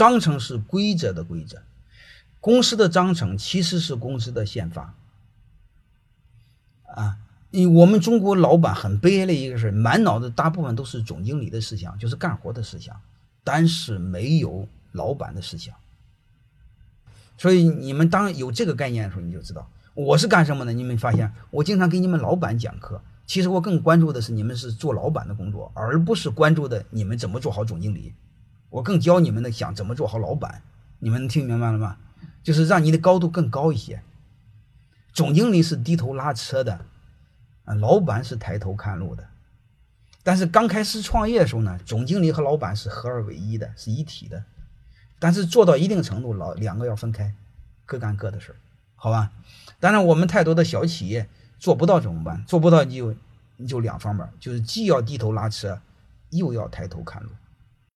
章程是规则的规则，公司的章程其实是公司的宪法。啊，你我们中国老板很悲哀的一个事满脑子大部分都是总经理的思想，就是干活的思想，但是没有老板的思想。所以你们当有这个概念的时候，你就知道我是干什么的。你们发现我经常给你们老板讲课，其实我更关注的是你们是做老板的工作，而不是关注的你们怎么做好总经理。我更教你们的想怎么做好老板。你们听明白了吗？就是让你的高度更高一些。总经理是低头拉车的，啊，老板是抬头看路的。但是刚开始创业的时候呢，总经理和老板是合二为一的，是一体的。但是做到一定程度，老两个要分开，各干各的事儿，好吧？当然，我们太多的小企业做不到怎么办？做不到你就你就两方面，就是既要低头拉车，又要抬头看路。